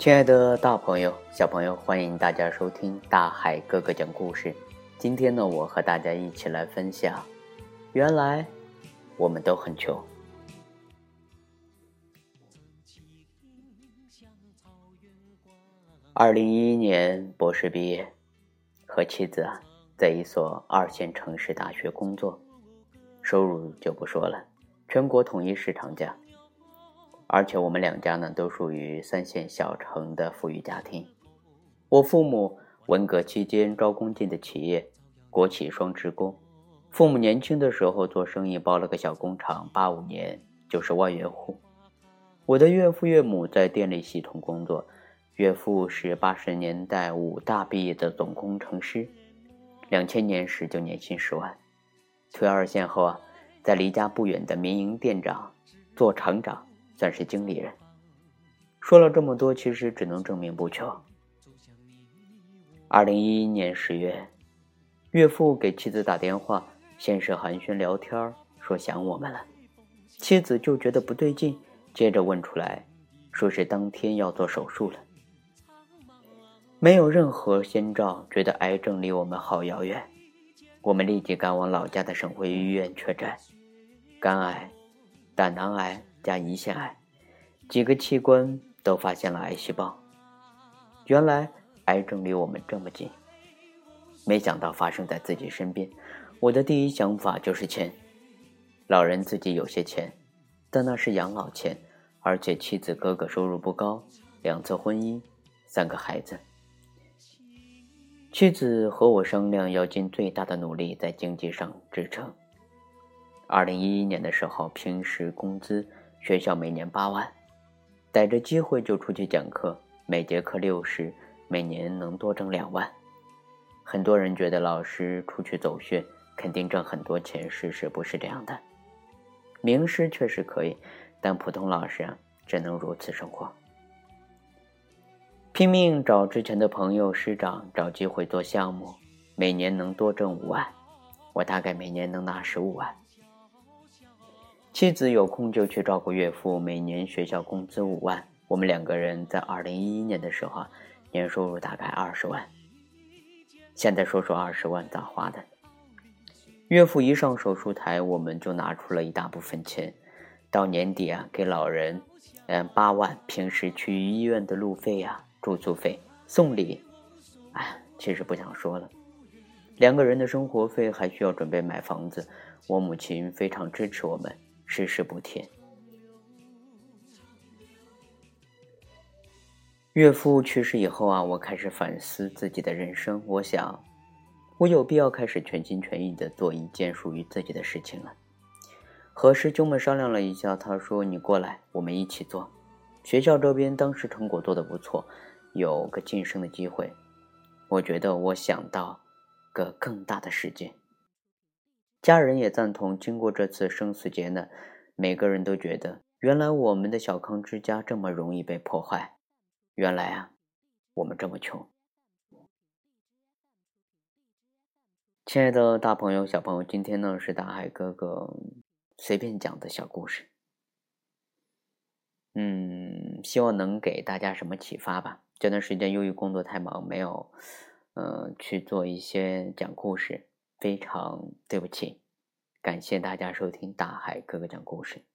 亲爱的大朋友、小朋友，欢迎大家收听大海哥哥讲故事。今天呢，我和大家一起来分享，原来我们都很穷。二零一一年博士毕业，和妻子啊，在一所二线城市大学工作，收入就不说了，全国统一市场价。而且我们两家呢都属于三线小城的富裕家庭。我父母文革期间招工进的企业，国企双职工。父母年轻的时候做生意包了个小工厂，八五年就是万元户。我的岳父岳母在电力系统工作，岳父是八十年代武大毕业的总工程师，两千年时就年薪十万。退二线后啊，在离家不远的民营店长做厂长。算是经理人。说了这么多，其实只能证明不巧。二零一一年十月，岳父给妻子打电话，先是寒暄聊天，说想我们了。妻子就觉得不对劲，接着问出来，说是当天要做手术了。没有任何先兆，觉得癌症离我们好遥远。我们立即赶往老家的省会医院确诊，肝癌、胆囊癌。加胰腺癌，几个器官都发现了癌细胞。原来癌症离我们这么近，没想到发生在自己身边。我的第一想法就是钱。老人自己有些钱，但那是养老钱，而且妻子哥哥收入不高，两次婚姻，三个孩子。妻子和我商量，要尽最大的努力在经济上支撑。二零一一年的时候，平时工资。学校每年八万，逮着机会就出去讲课，每节课六十，每年能多挣两万。很多人觉得老师出去走穴肯定挣很多钱，事实不是这样的。名师确实可以，但普通老师啊，只能如此生活。拼命找之前的朋友师长，找机会做项目，每年能多挣五万，我大概每年能拿十五万。妻子有空就去照顾岳父，每年学校工资五万。我们两个人在二零一一年的时候啊，年收入大概二十万。现在说说二十万咋花的？岳父一上手术台，我们就拿出了一大部分钱。到年底啊，给老人，嗯，八万，平时去医院的路费呀、住宿费、送礼，哎，其实不想说了。两个人的生活费还需要准备买房子，我母亲非常支持我们。世事不甜。岳父去世以后啊，我开始反思自己的人生。我想，我有必要开始全心全意的做一件属于自己的事情了。和师兄们商量了一下，他说：“你过来，我们一起做。”学校这边当时成果做的不错，有个晋升的机会。我觉得我想到个更大的世界。家人也赞同。经过这次生死劫难，每个人都觉得，原来我们的小康之家这么容易被破坏。原来啊，我们这么穷。亲爱的大朋友、小朋友，今天呢是大海哥哥随便讲的小故事。嗯，希望能给大家什么启发吧。这段时间由于工作太忙，没有嗯去做一些讲故事。非常对不起，感谢大家收听大海哥哥讲故事。